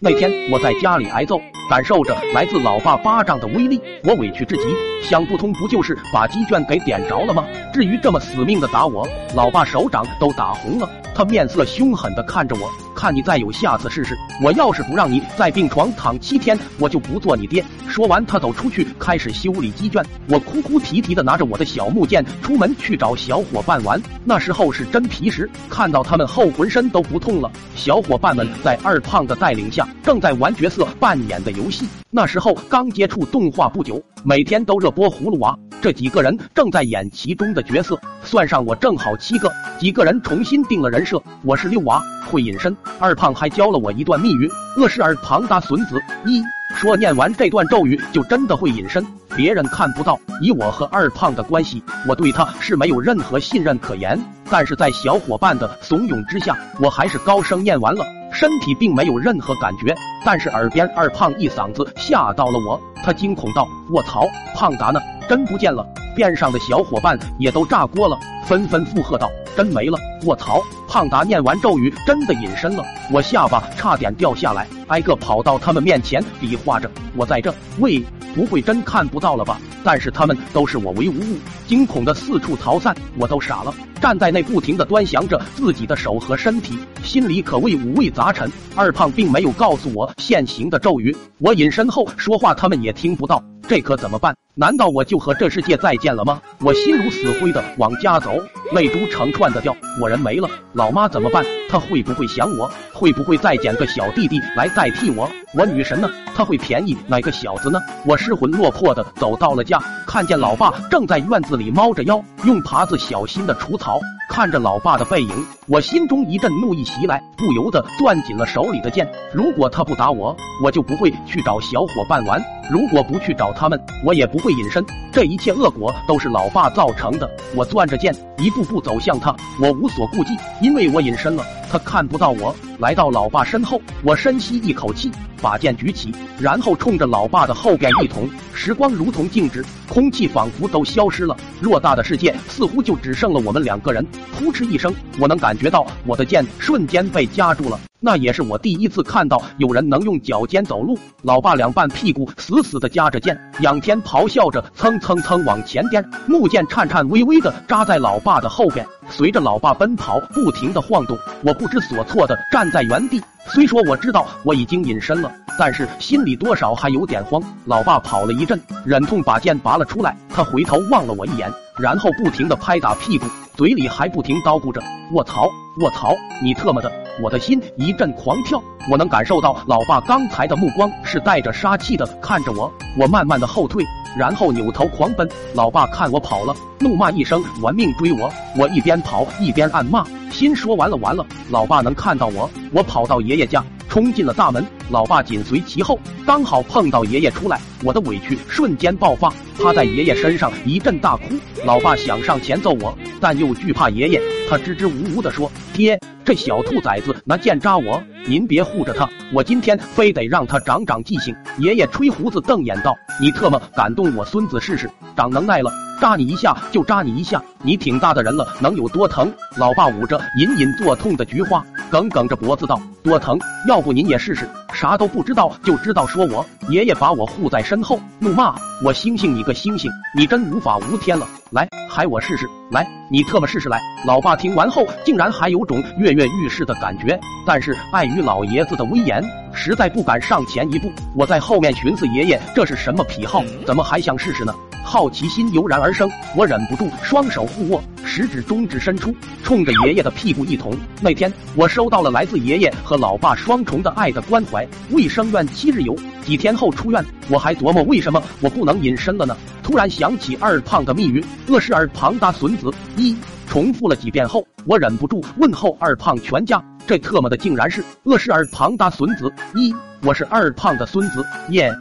那天我在家里挨揍，感受着来自老爸巴掌的威力，我委屈至极，想不通不就是把鸡圈给点着了吗？至于这么死命的打我，老爸手掌都打红了，他面色凶狠的看着我。看你再有下次试试，我要是不让你在病床躺七天，我就不做你爹。说完，他走出去开始修理鸡圈。我哭哭啼啼的拿着我的小木剑出门去找小伙伴玩。那时候是真皮实，看到他们后浑身都不痛了。小伙伴们在二胖的带领下，正在玩角色扮演的游戏。那时候刚接触动画不久，每天都热播葫芦娃。这几个人正在演其中的角色，算上我正好七个。几个人重新定了人设，我是六娃，会隐身。二胖还教了我一段密语：恶事尔庞大孙子一说念完这段咒语就真的会隐身，别人看不到。以我和二胖的关系，我对他是没有任何信任可言。但是在小伙伴的怂恿之下，我还是高声念完了。身体并没有任何感觉，但是耳边二胖一嗓子吓到了我。他惊恐道：“卧槽，胖达呢？真不见了！”边上的小伙伴也都炸锅了，纷纷附和道：“真没了！”卧槽，胖达念完咒语真的隐身了，我下巴差点掉下来，挨个跑到他们面前比划着：“我在这。”喂，不会真看不到了吧？但是他们都视我为无物，惊恐的四处逃散，我都傻了，站在那不停的端详着自己的手和身体，心里可谓五味杂陈。二胖并没有告诉我现行的咒语，我隐身后说话他们也听不到。这可怎么办？难道我就和这世界再见了吗？我心如死灰的往家走，泪珠成串的掉。我人没了，老妈怎么办？她会不会想我？会不会再捡个小弟弟来代替我？我女神呢？她会便宜哪个小子呢？我失魂落魄的走到了家，看见老爸正在院子里猫着腰，用耙子小心的除草。看着老爸的背影，我心中一阵怒意袭来，不由得攥紧了手里的剑。如果他不打我，我就不会去找小伙伴玩；如果不去找他们，我也不会隐身。这一切恶果都是老爸造成的。我攥着剑，一步步走向他，我无所顾忌，因为我隐身了，他看不到我。来到老爸身后，我深吸一口气，把剑举起，然后冲着老爸的后边一捅。时光如同静止，空气仿佛都消失了，偌大的世界似乎就只剩了我们两个人。扑哧一声，我能感觉到我的剑瞬间被夹住了。那也是我第一次看到有人能用脚尖走路。老爸两半屁股死死的夹着剑，仰天咆哮着，蹭蹭蹭往前颠，木剑颤颤巍巍的扎在老爸的后边，随着老爸奔跑，不停的晃动。我不知所措的站在原地。虽说我知道我已经隐身了，但是心里多少还有点慌。老爸跑了一阵，忍痛把剑拔了出来，他回头望了我一眼，然后不停的拍打屁股，嘴里还不停叨咕着：“卧槽，卧槽，你特么的！”我的心一阵狂跳，我能感受到老爸刚才的目光是带着杀气的看着我。我慢慢的后退，然后扭头狂奔。老爸看我跑了，怒骂一声，玩命追我。我一边跑一边暗骂，心说完了完了，老爸能看到我。我跑到爷爷家，冲进了大门，老爸紧随其后，刚好碰到爷爷出来，我的委屈瞬间爆发，趴在爷爷身上一阵大哭。老爸想上前揍我，但又惧怕爷爷，他支支吾吾的说：“爹。”这小兔崽子拿剑扎我，您别护着他，我今天非得让他长长记性。爷爷吹胡子瞪眼道：“你特么敢动我孙子试试，长能耐了，扎你一下就扎你一下，你挺大的人了，能有多疼？”老爸捂着隐隐作痛的菊花，梗梗着脖子道：“多疼？要不您也试试？啥都不知道就知道说我。”爷爷把我护在身后，怒骂：“我星星你个星星，你真无法无天了！来，来我试试！来，你特么试试来！”老爸听完后，竟然还有种跃跃欲试的感觉，但是碍于老爷子的威严，实在不敢上前一步。我在后面寻思：爷爷这是什么癖好？怎么还想试试呢？好奇心油然而生，我忍不住双手互握，食指、中指伸出，冲着爷爷的屁股一捅。那天，我收到了来自爷爷和老爸双重的爱的关怀。卫生院七日游，几天后出院，我还琢磨为什么我不能隐身了呢？突然想起二胖的密语：恶事儿庞大孙子一。重复了几遍后，我忍不住问候二胖全家：“这特么的竟然是恶事儿庞大孙子一，我是二胖的孙子耶！”